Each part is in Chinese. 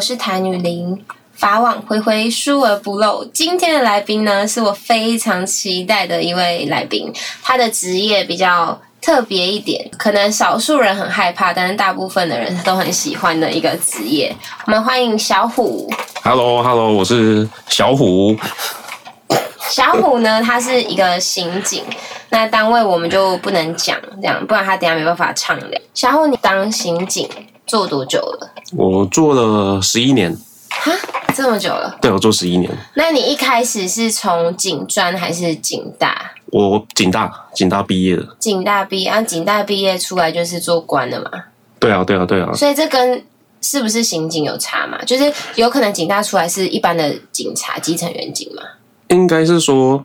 我是谭女林，法网恢恢，疏而不漏。今天的来宾呢，是我非常期待的一位来宾，他的职业比较特别一点，可能少数人很害怕，但是大部分的人都很喜欢的一个职业。我们欢迎小虎。Hello，Hello，我是小虎。小虎呢，他是一个刑警，那单位我们就不能讲，这样不然他等下没办法畅聊。小虎，你当刑警做多久了？我做了十一年，哈，这么久了？对我做十一年。那你一开始是从警专还是警大？我警大，警大毕业的。警大毕业，啊，警大毕业出来就是做官的嘛，对啊，对啊，对啊。所以这跟是不是刑警有差嘛？就是有可能警大出来是一般的警察、基层员警嘛？应该是说，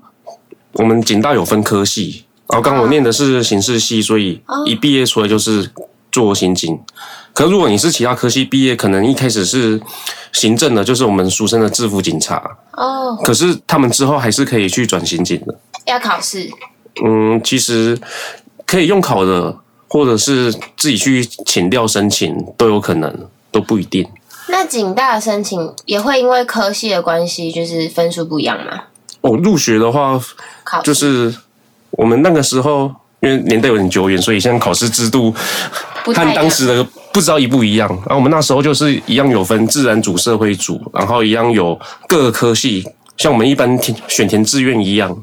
我们警大有分科系，然后刚我念的是刑事系，所以一毕业出来就是做刑警。可如果你是其他科系毕业，可能一开始是行政的，就是我们俗称的制服警察。哦，可是他们之后还是可以去转刑警的。要考试，嗯，其实可以用考的，或者是自己去请调申请都有可能，都不一定。那警大的申请也会因为科系的关系，就是分数不一样吗？哦，入学的话，考就是我们那个时候，因为年代有点久远，所以现在考试制度和当时的不知道一不一样。然后我们那时候就是一样有分自然组、社会组，然后一样有各个科系，像我们一般填选填志愿一样，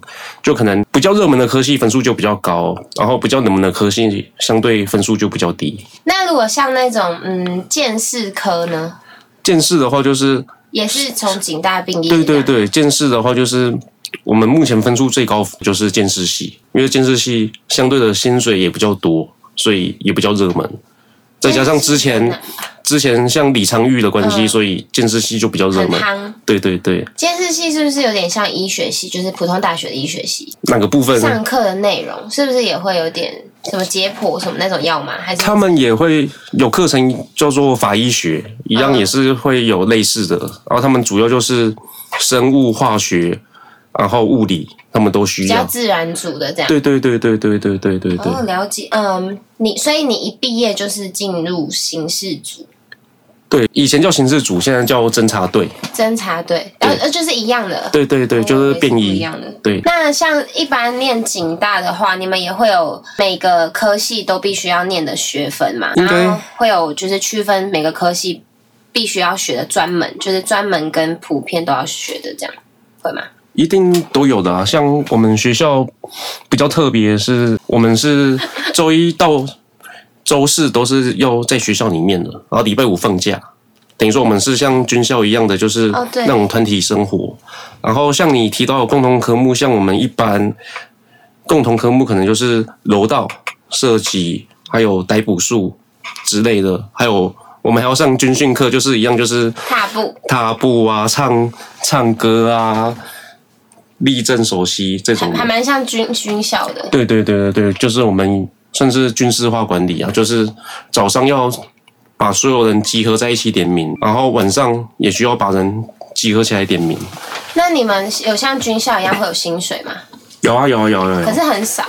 就可能比较热门的科系分数就比较高，然后比较冷门的科系相对分数就比较低。那如果像那种嗯见士科呢，见士的话，就是也是从警大毕业？对对。对，见士的话就是我们目前分数最高就是见识系，因为见识系相对的薪水也比较多，所以也比较热门。再加上之前之前像李昌钰的关系，嗯所以建设系就比较热门。夯。对对对，监视系是不是有点像医学系，就是普通大学的医学系？那个部分上课的内容是不是也会有点什么解剖什么那种药吗？还是他们也会有课程叫做法医学，一样嗯也是会有类似的。然后他们主要就是生物化学，然后物理，他们都需比较要。自然组的这样？对对对对对对对对对。哦，了解。嗯，你所以你一毕业就是进入刑事组对，以前叫刑事组，现在叫侦查队。侦查队，呃呃，就是一样的。对对对，就是变不异一样的。对，那像一般念警大的话，你们也会有每个科系都必须要念的学分嘛？应该然后会有就是区分每个科系必须要学的专门，就是专门跟普遍都要学的这样，会吗？一定都有的啊。像我们学校比较特别，是我们是周一到周四都是要在学校里面的，然后礼拜五放假。等于说我们是像军校一样的，就是那种团体生活。然后像你提到的共同科目，像我们一般共同科目可能就是柔道、射击，还有逮捕术之类的，还有我们还要上军训课，就是一样就是踏步踏步啊、唱唱歌啊、立正守膝这种的还。蛮像军军校的。对对对对对，就是我们算是军事化管理啊，就是早上要把所有人集合在一起点名，然后晚上也需要把人集合起来点名。那你们有像军校一样会有薪水吗？有啊有啊有啊有啊可是很少。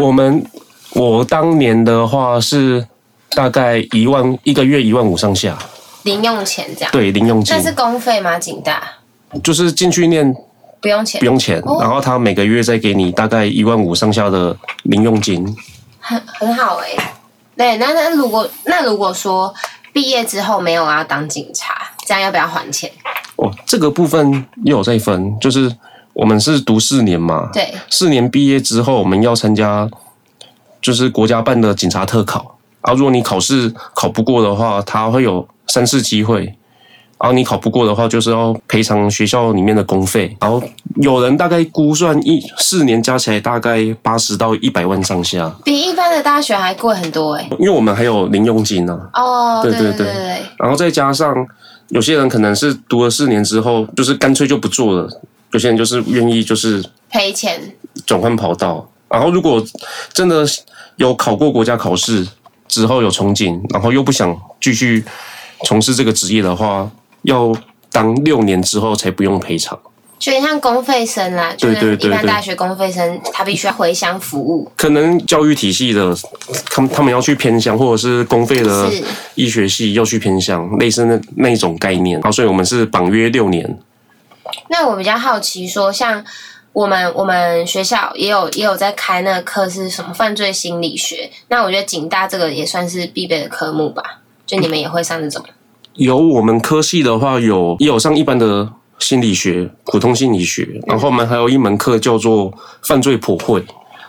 我们我当年的话是大概一万一个月一万五上下，零用钱这样。对零用钱那是公费吗？警大就是进去念不用钱不，用钱，哦然后他每个月再给你大概一万五上下的零用金。很很好哎、对，那那如果那如果说毕业之后没有要当警察，这样要不要还钱？哦，这个部分又有在分，就是我们是读四年嘛，对，四年毕业之后，我们要参加就是国家办的警察特考。然后如果你考试考不过的话，他会有三次机会。然后你考不过的话，就是要赔偿学校里面的公费。然后有人大概估算一四年加起来大概八十到一百万上下，比一般的大学还贵很多哎、因为我们还有零用金呢、哦，对对对，然后再加上有些人可能是读了四年之后，就是干脆就不做了；有些人就是愿意就是赔钱。转换跑道。然后如果真的有考过国家考试之后有憧憬，然后又不想继续从事这个职业的话，要当六年之后才不用赔偿。就有点像公费生啦，就是对对对一般大学公费生，他必须要回乡服务。可能教育体系的，他们他们要去偏乡，或者是公费的是医学系要去偏乡，类似那那一种概念。好，所以我们是绑约六年。那我比较好奇说，像我们我们学校也有也有在开那个课是什么犯罪心理学，那我觉得警大这个也算是必备的科目吧，就你们也会上这种。有我们科系的话，有也有上一般的心理学、普通心理学，然后我们还有一门课叫做犯罪普惠，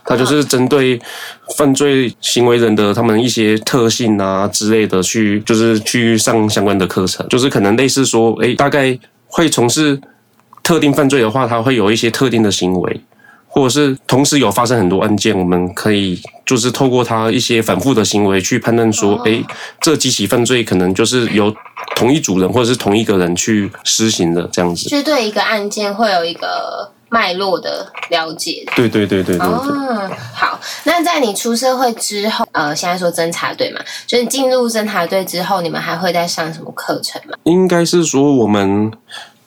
它就是针对犯罪行为人的他们一些特性啊之类的去，就是去上相关的课程，就是可能类似说，诶，大概会从事特定犯罪的话，他会有一些特定的行为。或者是同时有发生很多案件，我们可以就是透过他一些反复的行为去判断说，诶，这几起犯罪可能就是由同一组人或者是同一个人去施行的这样子。就是对一个案件会有一个脉络的了解。对对对对对对。哦，好。那在你出社会之后，呃，现在说侦查队嘛，就是进入侦查队之后，你们还会再上什么课程吗？应该是说我们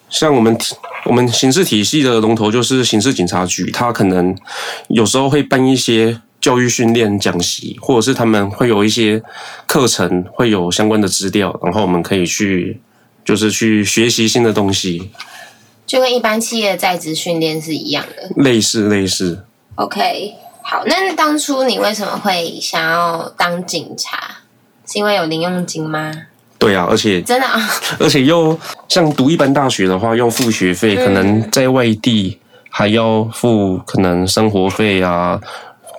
像我们体我们刑事体系的龙头就是刑事警察局，他可能有时候会办一些教育训练讲习，或者是他们会有一些课程，会有相关的资料，然后我们可以去就是去学习新的东西，就跟一般企业在职训练是一样的。类似类似。OK，好，那当初你为什么会想要当警察？是因为有零用金吗？对啊，而且真的啊，而且又像读一般大学的话，要付学费，可能在外地还要付可能生活费啊，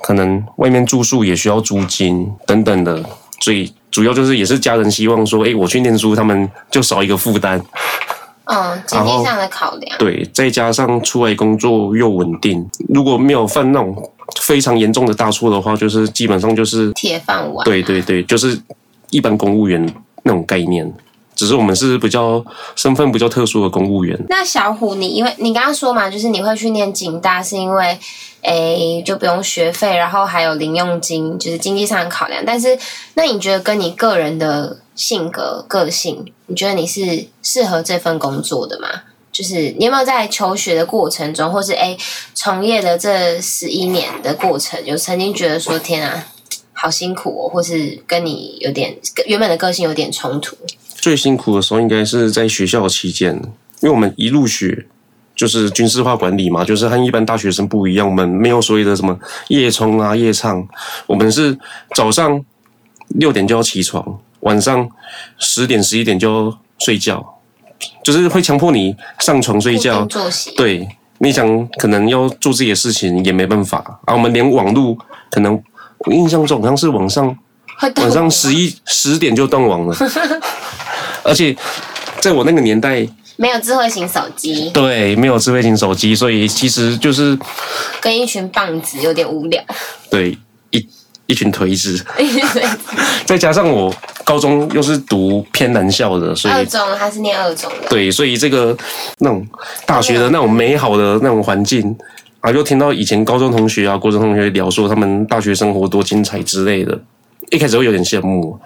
可能外面住宿也需要租金等等的，所以主要就是也是家人希望说，哎，我去念书，他们就少一个负担。嗯，经济上的考量。对，再加上出来工作又稳定，如果没有犯那种非常严重的大错的话，就是基本上就是铁饭碗。对对对，就是一般公务员那种概念，只是我们是比较身份比较特殊的公务员。那小虎你，因为你刚刚说嘛，就是你会去念警大，是因为诶就不用学费，然后还有零用金，就是经济上的考量。但是，那你觉得跟你个人的性格、个性，你觉得你是适合这份工作的吗？就是你有没有在求学的过程中，或是诶从业的这十一年的过程，有曾经觉得说天啊，好辛苦哦，或是跟你有点跟原本的个性有点冲突？最辛苦的时候应该是在学校期间，因为我们一入学就是军事化管理嘛，就是和一般大学生不一样，我们没有所谓的什么夜冲啊、夜唱，我们是早上六点就要起床，晚上十点、十一点就要睡觉，就是会强迫你上床睡觉。作息。对，你想可能要做自己的事情也没办法啊。我们连网络可能，我印象中好像是晚上晚上十一十点就断网了，而且在我那个年代，没有智慧型手机，对，没有智慧型手机，所以其实就是跟一群棒子有点无聊。对一一群颓子，再加上我高中又是读偏南校的，所以二中他是念二中的，对，所以这个那种大学的那种美好的那种环境啊，又听到以前高中同学啊、国中同学聊说他们大学生活多精彩之类的，一开始会有点羡慕，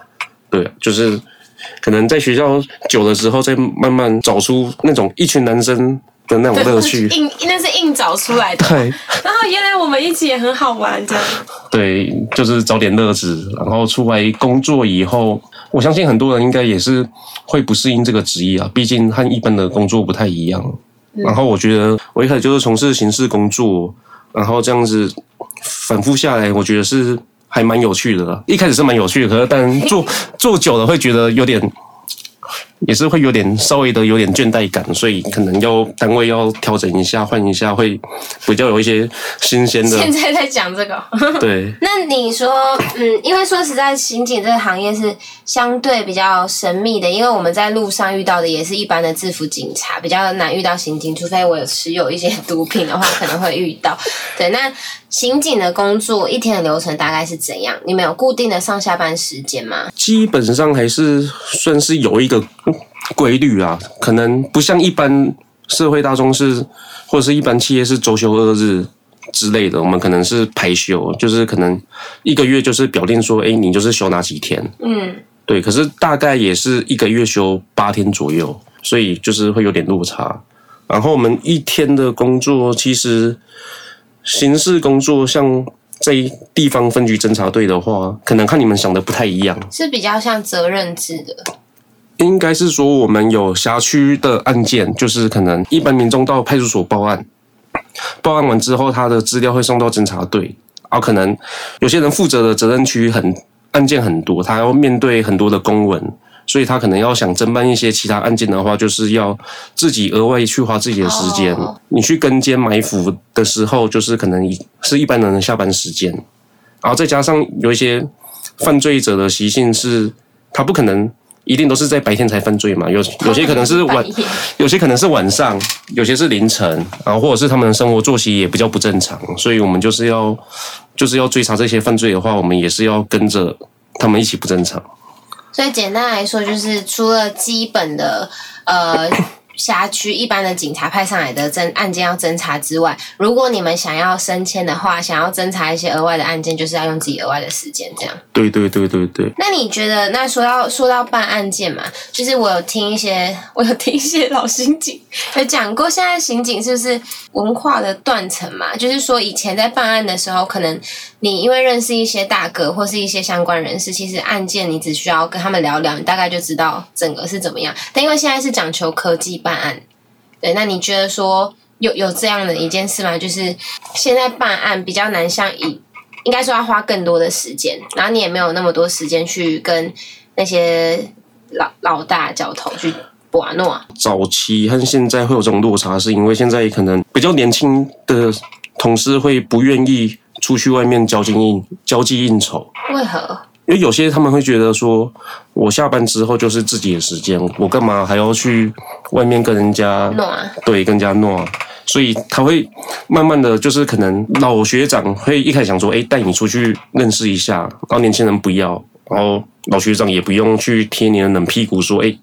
对啊，就是可能在学校久了之后，再慢慢找出那种一群男生的那种乐 趣。硬那是硬找出来的。对然后原来我们一起也很好玩，这样。对，就是找点乐子，然后出来工作以后，我相信很多人应该也是会不适应这个职业啊，毕竟和一般的工作不太一样。然后我觉得我一开始就是从事刑事工作，然后这样子反复下来，我觉得是还蛮有趣的。一开始是蛮有趣的，可是但做 做久了会觉得有点。也是会有点稍微的有点倦怠感，所以可能要单位要调整一下，换一下，会比较有一些新鲜的。现在在讲这个，对，那你说，嗯，因为说实在，刑警这个行业是相对比较神秘的，因为我们在路上遇到的也是一般的制服警察，比较难遇到刑警，除非我有持有一些毒品的话，可能会遇到。对，那刑警的工作一天的流程大概是怎样？你们有固定的上下班时间吗？基本上还是算是有一个规律啊，可能不像一般社会大众是，或者是一般企业是周休二日之类的，我们可能是排休，就是可能一个月就是表定说，哎，你就是休哪几天，嗯，对，可是大概也是一个月休八天左右，所以就是会有点落差。然后我们一天的工作，其实刑事工作像在地方分局侦查队的话，可能看你们想的不太一样。是比较像责任制的，应该是说我们有辖区的案件，就是可能一般民众到派出所报案，报案完之后，他的资料会送到侦查队，啊，可能有些人负责的责任区很案件很多，他要面对很多的公文，所以他可能要想侦办一些其他案件的话，就是要自己额外去花自己的时间。哦。你去跟监埋伏的时候，就是可能是一般人的下班时间，然后再加上有一些犯罪者的习性是，他不可能一定都是在白天才犯罪嘛，有有些可能是晚，有些可能是晚上，有些是凌晨，然后或者是他们的生活作息也比较不正常，所以我们就是要就是要追查这些犯罪的话，我们也是要跟着他们一起不正常。所以简单来说，就是除了基本的呃辖区一般的警察派上来的侦案件要侦查之外，如果你们想要升迁的话，想要侦查一些额外的案件，就是要用自己额外的时间这样。对对对对对，那你觉得，那说到说到办案件嘛，就是我有听一些，我有听一些老刑警有讲过，现在刑警是不是文化的断层嘛？就是说以前在办案的时候，可能你因为认识一些大哥或是一些相关人士，其实案件你只需要跟他们聊聊，你大概就知道整个是怎么样。但因为现在是讲求科技办案，对，那你觉得说有有这样的一件事吗？就是现在办案比较难，像以应该说要花更多的时间，然后你也没有那么多时间去跟那些老老大交头去。早期和现在会有这种落差，是因为现在可能比较年轻的同事会不愿意出去外面交际应交际应酬，为何？因为有些他们会觉得说，我下班之后就是自己的时间，我干嘛还要去外面跟人家弄啊？对跟人家弄啊？所以他会慢慢的就是可能老学长会一开始想说，哎，带你出去认识一下，然后年轻人不要，然后老学长也不用去贴你的冷屁股说，哎，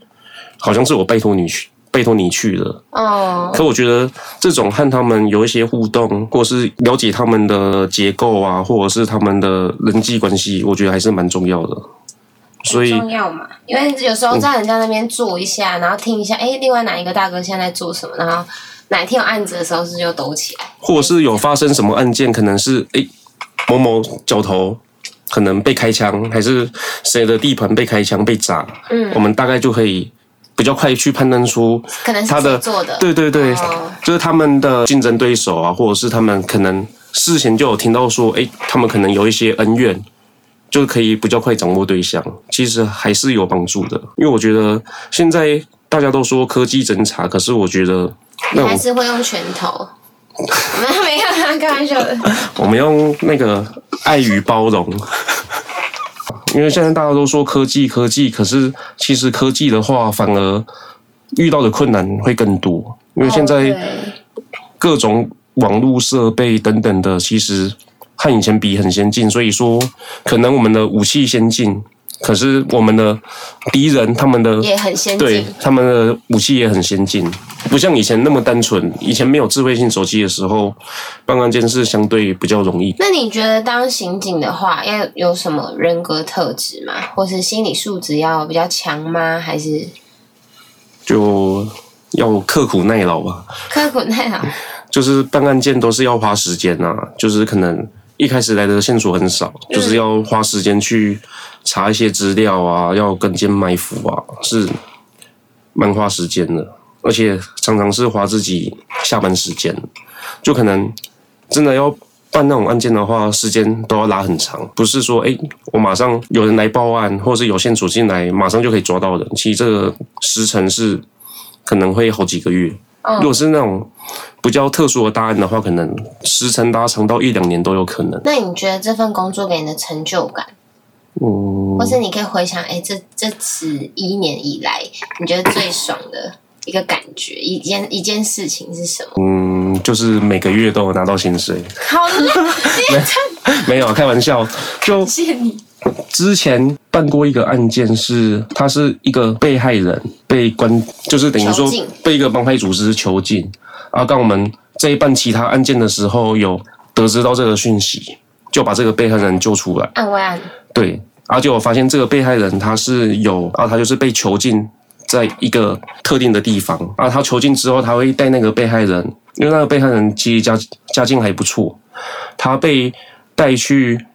好像是我拜托你去。拜托你去了，哦，可我觉得这种和他们有一些互动，或是了解他们的结构啊，或者是他们的人际关系，我觉得还是蛮重要的。所以重要嘛，因为有时候在人家那边坐一下，然后听一下，哎，另外哪一个大哥现在在做什么，然后哪一天有案子的时候，是不是就抖起来？或者是有发生什么案件，可能是诶某某角头可能被开枪，还是谁的地盘被开枪被炸，嗯我们大概就可以比较快去判断出可能是他的谁做的？对对对，哦就是他们的竞争对手啊，或者是他们可能事前就有听到说，诶，他们可能有一些恩怨，就可以比较快掌握对象，其实还是有帮助的。因为我觉得现在大家都说科技侦查，可是我觉得那 还是会用拳头？没有没有啦，开玩笑的。我们用那个爱与包容。因为现在大家都说科技科技，可是其实科技的话，反而遇到的困难会更多。因为现哦在各种网络设备等等的，其实和以前比很先进，所以说可能我们的武器先进，可是我们的敌人他们的也很先进对。他们的武器也很先进，不像以前那么单纯。以前没有智慧性手机的时候，办案件是相对比较容易。那你觉得当刑警的话，要有什么人格特质吗？或是心理素质要比较强吗？还是就要刻苦耐劳吧。刻苦耐劳？就是办案件都是要花时间啊，就是可能一开始来的线索很少，就是要花时间去查一些资料啊，要跟进埋伏啊，是蛮花时间的，而且常常是花自己下班时间，就可能真的要办那种案件的话，时间都要拉很长，不是说哎我马上有人来报案，或者是有线索进来，马上就可以抓到人，其实这个时程是可能会好几个月。嗯。如果是那种比较特殊的大案的话，可能时程拉长到一两年都有可能。那你觉得这份工作给你的成就感，嗯，或是你可以回想，哎，这这十一年以来，你觉得最爽的一个感觉，一件一件事情是什么？嗯，就是每个月都有拿到薪水，好累，没有开玩笑。就谢谢你。之前办过一个案件是，他是一个被害人被关，就是等于说被一个帮派组织囚禁。啊，当我们在办其他案件的时候，有得知到这个讯息，就把这个被害人救出来。案外案，对，然后结果发现这个被害人他是有，啊，他就是被囚禁在一个特定的地方，啊，他囚禁之后，他会带那个被害人，因为那个被害人其实家家境还不错，他被带去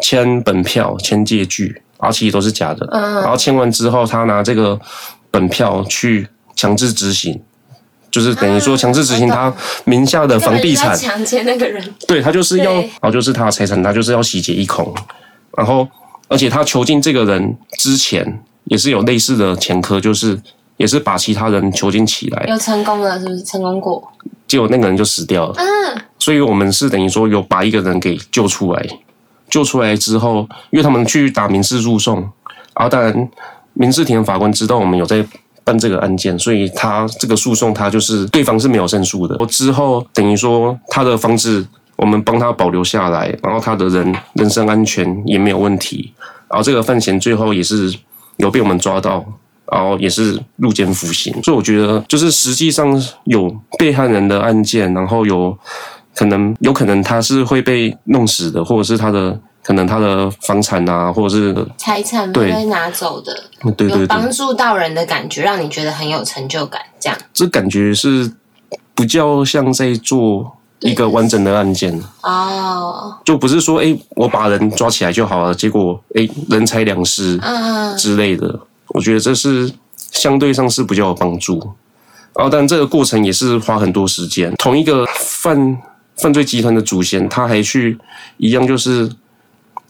签本票、签借据，而其实都是假的。嗯然后签完之后，他拿这个本票去强制执行，就是等于说强制执行他名下的房地产强奸那个人，对他就是要，对然后就是他的财产，他就是要洗劫一空。然后，而且他囚禁这个人之前也是有类似的前科，就是也是把其他人囚禁起来，有成功了，是不是成功过？结果那个人就死掉了。嗯，所以我们是等于说有把一个人给救出来，救出来之后，因为他们去打民事诉讼，然后当然民事庭法官知道我们有在办这个案件，所以他这个诉讼他就是对方是没有胜诉的。之后等于说他的房子我们帮他保留下来，然后他的人人身安全也没有问题，然后这个范闲最后也是有被我们抓到。然后也是入监服刑，所以我觉得就是实际上有被害人的案件，然后有可能有可能他是会被弄死的，或者是他的可能他的房产啊，或者是财产被拿走的，有对对对，帮助到人的感觉，让你觉得很有成就感，这样。这感觉是比较像在做一个完整的案件，哦，就不是说哎我把人抓起来就好了，结果哎人财两失嗯，之类的，我觉得这是相对上是比较有帮助。然后，但这个过程也是花很多时间。同一个犯犯罪集团的祖先，他还去一样，就是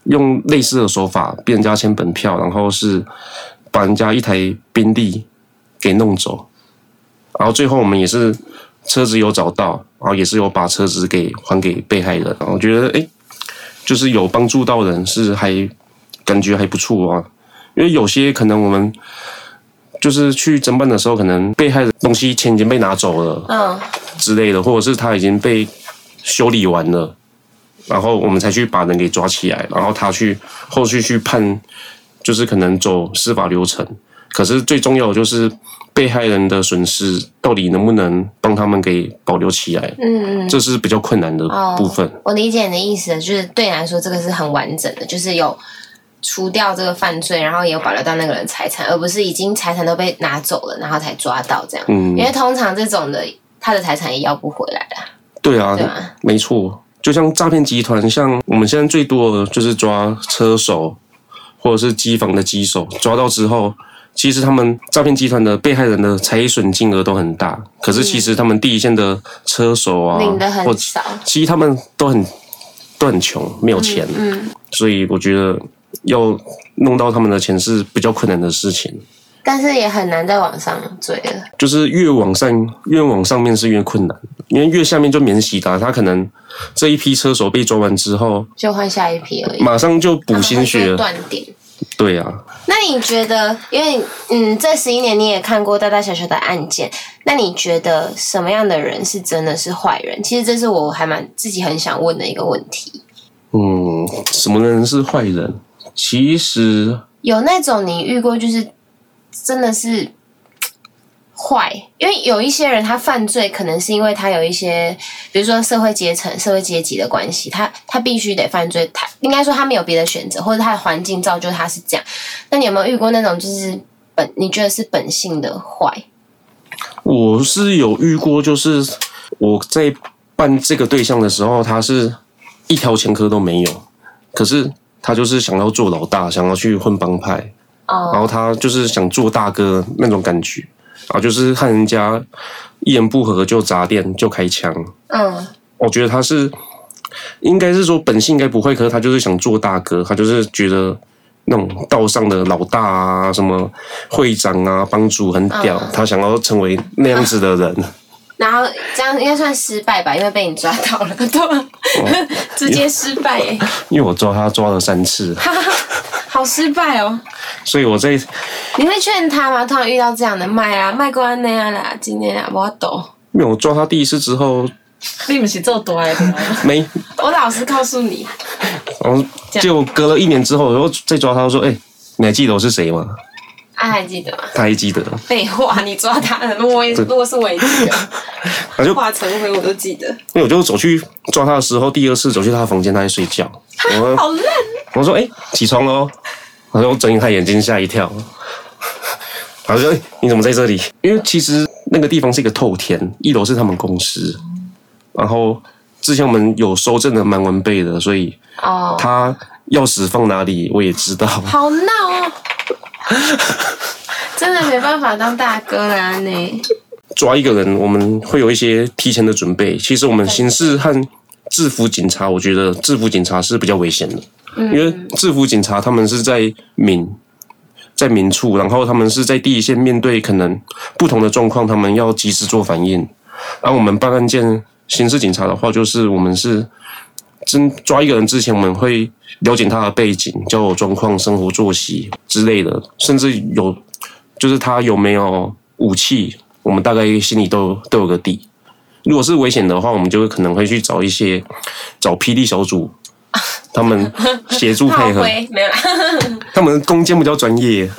用类似的手法逼人家签本票，然后是把人家一台宾利给弄走。然后最后我们也是车子有找到，然后也是有把车子给还给被害人。我觉得哎，就是有帮助到人，是还感觉还不错啊。因为有些可能我们就是去侦办的时候，可能被害的东西钱已经被拿走了嗯，之类的，或者是他已经被修理完了，然后我们才去把人给抓起来，然后他去后续去判，就是可能走司法流程。可是最重要的就是被害人的损失到底能不能帮他们给保留起来，嗯嗯，这是比较困难的部分。我理解你的意思，就是对你来说，这个是很完整的，就是有除掉这个犯罪，然后也有保留到那个人财产，而不是已经财产都被拿走了，然后才抓到这样。嗯因为通常这种的，他的财产也要不回来啦，对啊？没错，就像诈骗集团，像我们现在最多的就是抓车手或者是机房的机手，抓到之后，其实他们诈骗集团的被害人的财损金额都很大，可是其实他们第一线的车手啊，领的或很少。其实他们都很都很穷，没有钱，嗯，所以我觉得要弄到他们的钱是比较困难的事情。但是也很难在网上追了。就是越往上越往上面是越困难，因为越下面就免洗的啊、他可能这一批车手被抓完之后，就换下一批而已，马上就补新血了。断点。对啊，那你觉得，因为嗯，这十一年你也看过大大小小的案件，那你觉得什么样的人是真的是坏人？其实这是我还蛮自己很想问的一个问题。嗯，什么人是坏人？其实有那种你遇过，就是真的是坏，因为有一些人他犯罪，可能是因为他有一些，比如说社会阶层、社会阶级的关系，他他必须得犯罪，他应该说他没有别的选择，或者他的环境造就他是这样。那你有没有遇过那种就是本你觉得是本性的坏？我是有遇过，就是我在办这个对象的时候，他是一条前科都没有，可是他就是想要做老大，想要去混帮派，然哦，后他就是想做大哥那种感觉，然后就是和人家一言不合就砸店就开枪。嗯我觉得他是应该是说本性应该不会，可是他就是想做大哥，他就是觉得那种道上的老大啊，什么会长啊、帮主很屌，嗯他想要成为那样子的人。然后这样应该算失败吧，因为被你抓到了，对吧？直接失败耶，因为我抓他抓了三次，好失败哦！所以我在你会劝他吗？突然遇到这样的卖啊，卖过那样啦，今天啊，我懂。没有抓他第一次之后，你不是做多爱的吗？没，我老实告诉你，然后就隔了一年之后，然后再抓他，说：“哎、你还记得我是谁吗啊，还记得吗？？”他还记得，废话，你抓他了，如果我也如果是我也记得，他就化成灰我都记得。因为我就走去抓他的时候，第二次走去他的房间，他在睡觉。我好烂，我说：“哎、起床喽！”然后我睁开眼睛，吓一跳。然 他说：“哎你怎么在这里？”因为其实那个地方是一个透天，一楼是他们公司，然后之前我们有收证的蛮完备的，所以哦，他钥匙放哪里我也知道。好闹哦，真的没办法当大哥了啊你。抓一个人，我们会有一些提前的准备。其实我们刑事和制服警察，我觉得制服警察是比较危险的，因为制服警察他们是在民在民处，然后他们是在第一线面对可能不同的状况，他们要及时做反应。而我们办案件刑事警察的话，就是我们是真抓一个人之前，我们会了解他的背景、交友状况、生活作息之类的，甚至有就是他有没有武器，我们大概心里都都有个底。如果是危险的话，我们就会可能会去找一些找霹雳小组，他们协助配合，灰没有啦。他们攻坚比较专业。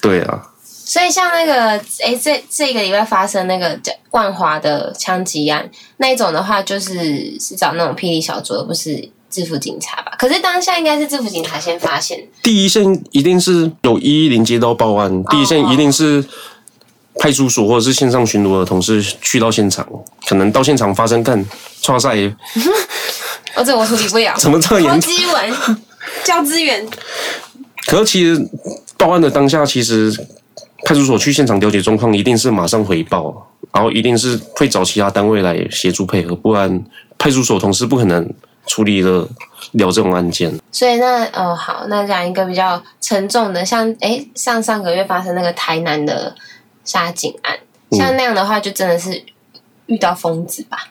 对啊，所以像那个，诶，这这个礼拜发生那个万华的枪击案那一种的话，就是是找那种霹雳小组，而不是制服警察吧？可是当下应该是制服警察先发现，第一线一定是有一一零接到报案，第一线一定是派出所或者是线上巡逻的同事去到现场，可能到现场发生干创赛，哦，这我处理不了。怎么这么投严重？机文 交资源，可是其实报案的当下，其实派出所去现场了解状况，一定是马上回报，然后一定是会找其他单位来协助配合，不然派出所同事不可能处理了了这种案件。所以那呃好，那讲一个比较沉重的，像诶上上个月发生那个台南的杀警案，像那样的话，就真的是遇到疯子吧，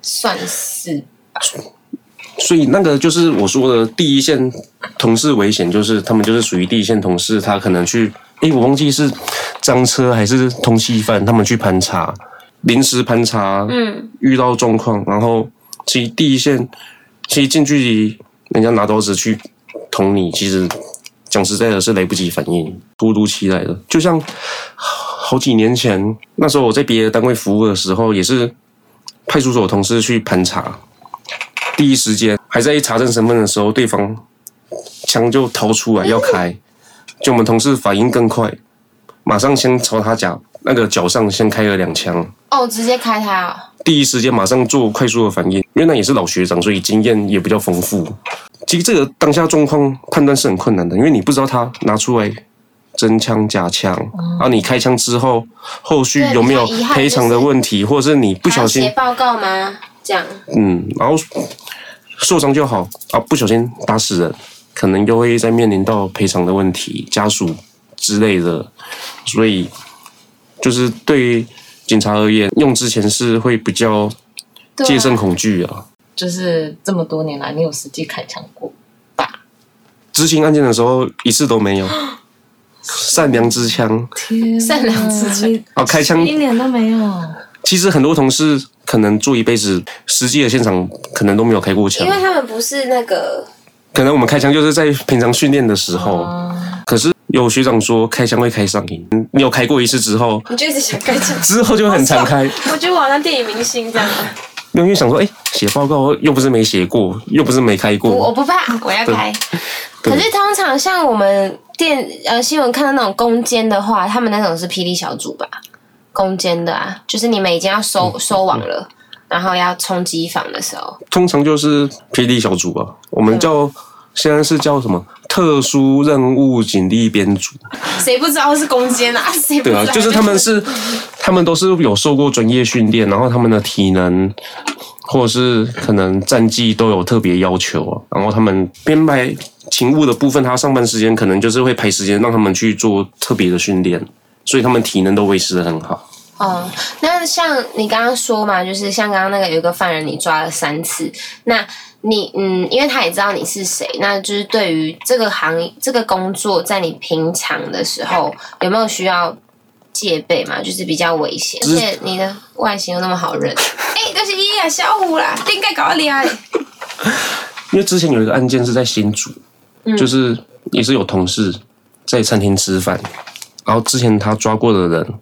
算是所以那个就是我说的第一线同事危险，就是他们就是属于第一线同事，他可能去，诶，我忘记是赃车还是通缉犯，他们去盘查，临时盘查，嗯，遇到状况，然后其实第一线，其实近距离人家拿刀子去捅你，其实讲实在的是来不及反应，突如其来的。就像好几年前，那时候我在别的单位服务的时候，也是派出所同事去盘查，第一时间还在查证身份的时候，对方枪就掏出来要开，就我们同事反应更快，马上先朝他脚那个脚上先开了两枪。哦，直接开他哦，第一时间马上做快速的反应，因为那也是老学长，所以经验也比较丰富。其实这个当下状况判断是很困难的，因为你不知道他拿出来真枪假枪，然后你开枪之后，后续有没有赔偿的问题，或者是你不小心写报告吗？这样嗯，然后受伤就好啊，不小心打死人，可能又会再面临到赔偿的问题、家属之类的，所以就是对警察而言，用之前是会比较戒慎恐惧啊。就是这么多年来，你有实际开枪过？执行案件的时候一次都没有，善良之枪天善良之枪你啊，开枪一年都没有。其实很多同事可能做一辈子，实际的现场可能都没有开过枪因，为他们不是那个可能我们开枪就是在平常训练的时候。哦可是有学长说开枪会开上瘾，你有开过一次之后，你就一直想开枪。之后就很常开，我觉得我好像电影明星这样。因为想说，哎、写报告又不是没写过，又不是没开我我，不怕，我要开。可是通常像我们电呃新闻看到那种攻坚的话，他们那种是霹雳小组吧？攻坚的啊，就是你们已经要收嗯收网了，然后要冲击房的时候，通常就是霹雳小组啊，我们叫现在是叫什么特殊任务警力编组，谁不知道是攻坚啊？谁不知道？对啊，就是他们是，他们都是有受过专业训练，然后他们的体能或者是可能战绩都有特别要求啊。然后他们编排勤务的部分，他上班时间可能就是会排时间让他们去做特别的训练，所以他们体能都维持的很好。哦，那像你刚刚说嘛，就是像刚刚那个有一个犯人，你抓了三次，那你嗯，因为他也知道你是谁，那就是对于这个行业、这个工作，在你平常的时候有没有需要戒备嘛？就是比较危险，而且你的外形又那么好认，哎、就是伊啊，小虎啦，应该搞得厉害。因为之前有一个案件是在新竹，就是也是有同事在餐厅吃饭，然后之前他抓过的人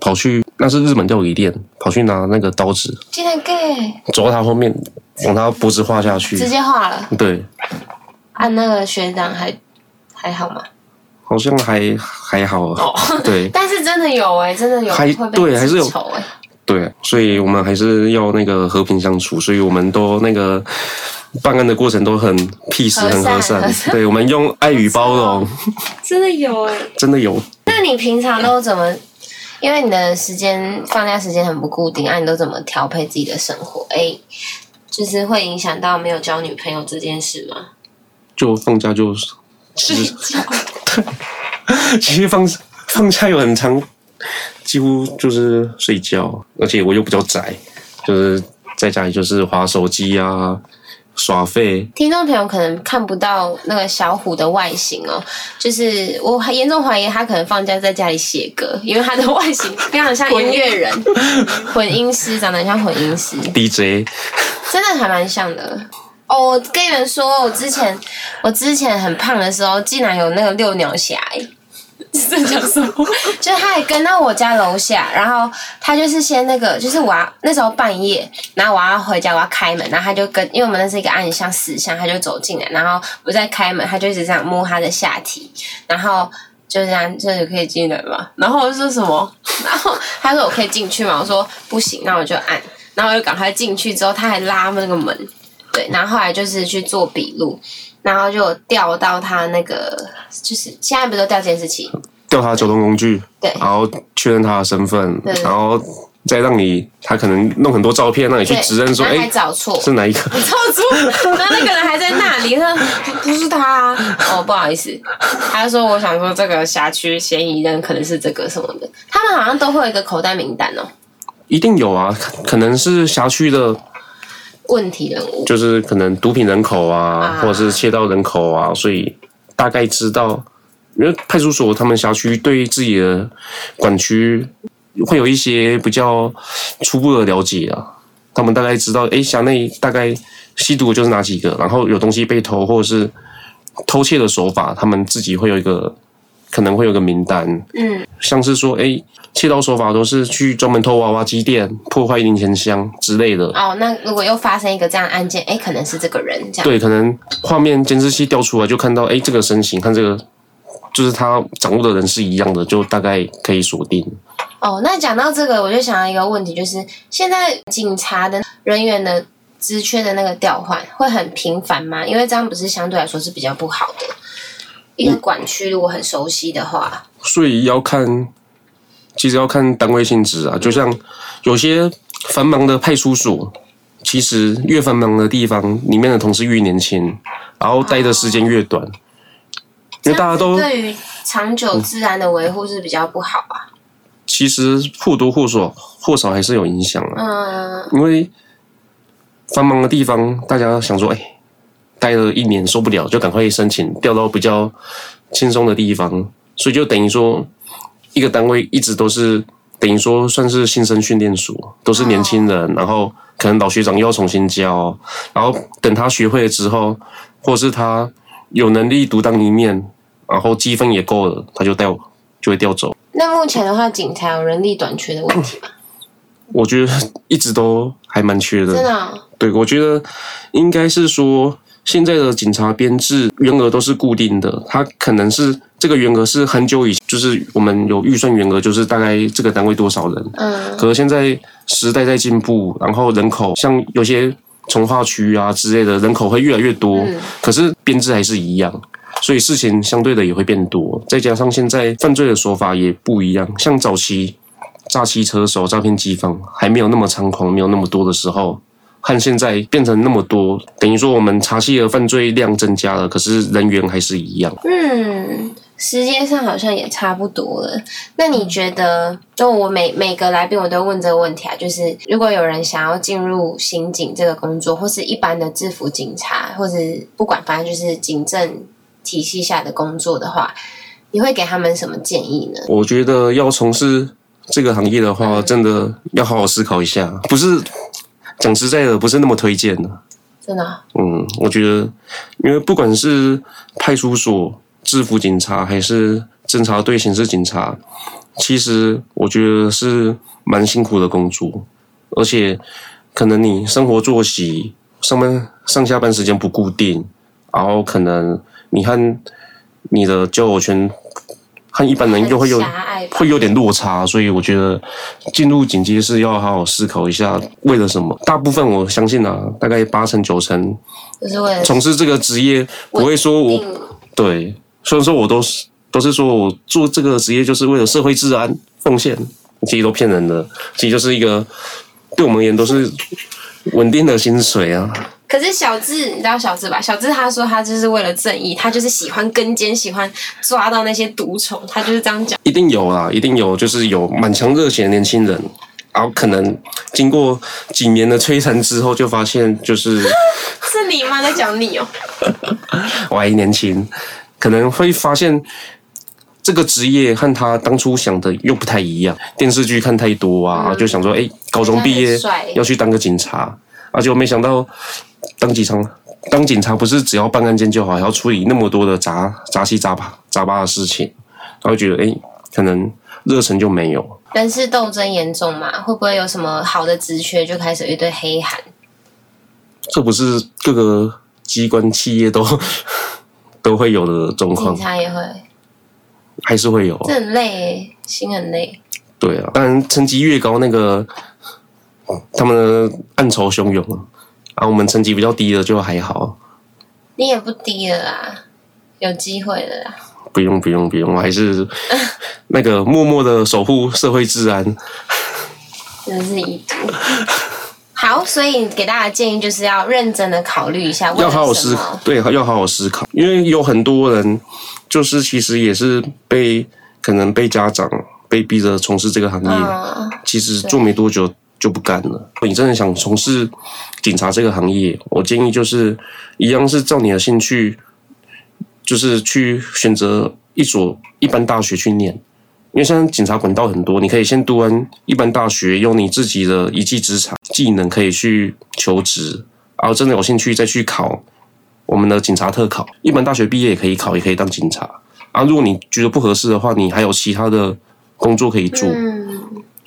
跑去那是日本料理店，跑去拿那个刀子竟然 gay 走到他后面，往他脖子划下去直。接画了，对，按、那个学长还还好吗？好像还还好哦。对但是真的有哎、真的有还对还是有哎、对，所以我们还是要那个和平相处，所以我们都那个办案的过程都很 peace 很和善和。善对，我们用爱与包容，真的有哎、真的有。那你平常都怎么？因为你的时间放假时间很不固定，啊，你都怎么调配自己的生活？哎、就是会影响到没有交女朋友这件事吗？就放假就睡觉。其实放放假有很长，几乎就是睡觉，而且我又比较宅，就是在家里就是划手机啊、耍废。听众朋友可能看不到那个小虎的外形哦，就是我还严重怀疑他可能放假在家里写歌，因为他的外形非常像音乐人，混音师，长得很像混音师，DJ 真的还蛮像的。哦，我跟你们说，我之前我之前很胖的时候，竟然有那个六鸟侠、欸，这讲什么？就是他还跟到我家楼下，然后他就是先那个，就是我要那时候半夜，然后我要回家，我要开门，然后他就跟，因为我们那是一个暗巷死巷，他就走进来，然后我在开门，他就一直这样摸他的下体，然后就这样，这里可以进来吗？然后我就说什么？然后他说我可以进去吗？我说不行，那我就按，然后我就赶快进去之后，他还拉那个门，对，然后后来就是去做笔录，然后就调到他那个，就是现在不是都调监视器？调他交通工具，对。然后确认他的身份对，然后再让你他可能弄很多照片让你去对，指认说，然后还哎，找错，是哪一个？找错，然后那个人还在那里，他说不不是他、啊，哦，不好意思，他就说我想说这个辖区嫌疑人可能是这个什么的，他们好像都会有一个口袋名单哦，一定有啊，可可能是辖区的，问题人物，就是可能毒品人口啊，啊。或者是窃盗人口啊，所以大概知道，因为派出所他们辖区对自己的管区会有一些比较初步的了解啊，他们大概知道，诶，辖内大概吸毒的就是哪几个，然后有东西被偷或者是偷窃的手法，他们自己会有一个可能会有个名单，嗯，像是说，诶，窃盗手法都是去专门偷娃娃机店、破坏零钱箱之类的。哦，那如果又发生一个这样的案件，哎，可能是这个人这样，对，可能画面监视器调出来就看到，诶，这个身形和这个就是他掌握的人是一样的，就大概可以锁定。哦，那讲到这个，我就想到一个问题，就是现在警察的人员的职缺的那个调换会很频繁吗？因为这样不是相对来说是比较不好的。一个管区如果很熟悉的话，所以要看，其实要看单位性质啊。就像有些繁忙的派出所，其实越繁忙的地方，里面的同事越年轻，然后待的时间越短，因为大家都对于长久自然的维护是比较不好啊。其实或多或少或少还是有影响啊。嗯，因为繁忙的地方，大家想说，哎，待了一年受不了，就赶快申请调到比较轻松的地方，所以就等于说，一个单位一直都是等于说算是新生训练所，都是年轻人，然后可能老学长又要重新教，然后等他学会了之后，或是他有能力独当一面，然后积分也够了，他就调就会调走。那目前的话，警察有人力短缺的问题吗？我觉得一直都还蛮缺的真的哦、对，我觉得应该是说，现在的警察编制员额都是固定的，它可能是这个员额是很久以前，就是我们有预算员额，就是大概这个单位多少人。嗯，可是现在时代在进步，然后人口像有些从化区啊之类的人口会越来越多，嗯可是编制还是一样。所以事情相对的也会变多，再加上现在犯罪的手法也不一样，像早期诈欺车手、诈骗机房还没有那么猖狂、没有那么多的时候，和现在变成那么多，等于说我们查缉的犯罪量增加了，可是人员还是一样。嗯，时间上好像也差不多了。那你觉得，就我每每个来宾我都问这个问题啊，就是如果有人想要进入刑警这个工作，或是一般的制服警察，或者不管反正就是警政体系下的工作的话，你会给他们什么建议呢？我觉得要从事这个行业的话，真的要好好思考一下，不是讲实在的，不是那么推荐的。真的哦、嗯，我觉得，因为不管是派出所、制服警察，还是侦查队、刑事警察，其实我觉得是蛮辛苦的工作，而且可能你生活作息、上班上下班时间不固定，然后可能你和你的交友圈和一般人又会有会有点落差，所以我觉得进入警界是要好好思考一下为了什么。大部分我相信啊，大概八成九成就是为了从事这个职业不会说我定对，虽然说我都是都是说我做这个职业就是为了社会治安奉献，其实都骗人的，其实就是一个对我们而言都是稳定的薪水啊。可是小智，你知道小智吧？小智他说他就是为了正义，他就是喜欢跟监，喜欢抓到那些毒虫，他就是这样讲。一定有啦，一定有，就是有满腔热血的年轻人，然后可能经过几年的摧残之后，就发现就是 是你吗？在讲你哦。我还年轻，可能会发现这个职业和他当初想的又不太一样。电视剧看太多啊，就想说，哎、高中毕业要去当个警察，而且我没想到当警察，当警察不是只要办案件就好，还要处理那么多的杂杂七杂八杂八的事情，然后觉得，哎、可能热忱就没有。人事斗争严重嘛？会不会有什么好的职缺就开始一堆黑函？这不是各个机关企业都 都会有的状警况，察也会，还是会有。这很累耶，心很累。对啊，当然成绩越高，那个他们的暗潮汹涌啊。啊，我们成绩比较低的就还好，你也不低了啦，有机会了啦。不用不用不用，我还是 那个默默的守护社会治安。真是已读。好，所以给大家建议就是要认真的考虑一下，要好好思考，对，要好好思考，因为有很多人就是其实也是被可能被家长被逼着从事这个行业，嗯，其实做没多久就不干了。你真的想从事警察这个行业，我建议就是一样是照你的兴趣，就是去选择一所一般大学去念。因为现在警察管道很多，你可以先读完一般大学，用你自己的一技之长、技能可以去求职，然后真的有兴趣再去考我们的警察特考。一般大学毕业也可以考，也可以当警察。啊，如果你觉得不合适的话，你还有其他的工作可以做。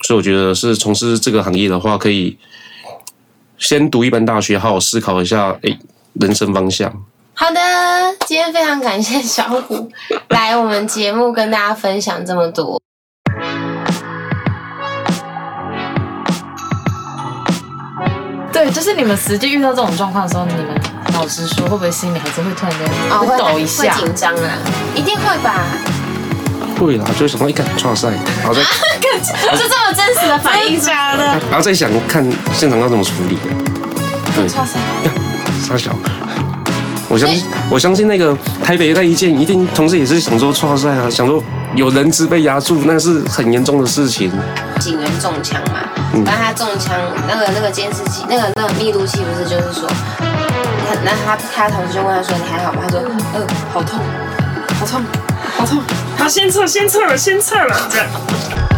所以我觉得是从事这个行业的话，可以先读一般大学，好好思考一下，诶，人生方向。好的，今天非常感谢小虎来我们节目跟大家分享这么多。对，就是你们实际遇到这种状况的时候，你们老实说，会不会心里还是会突然间哦，会抖一会下？紧张啊，一定会吧？会啦，就会想到一看创赛，然后再 就这么真实的反应假的？然后再想看现场要怎么处理。对，哇塞！傻小。我相信，我相信那个台北那一件，一定同事也是想说创赛啊，想说有人质被压住，那是很严重的事情。警员中枪嘛，嗯然后他中枪，那个那个监视器，那个那个密录器不是就是说，他那他他同事就问他说你还好吗？他说呃好痛，好痛，好痛。好，先撤，先撤了，先撤了，这样。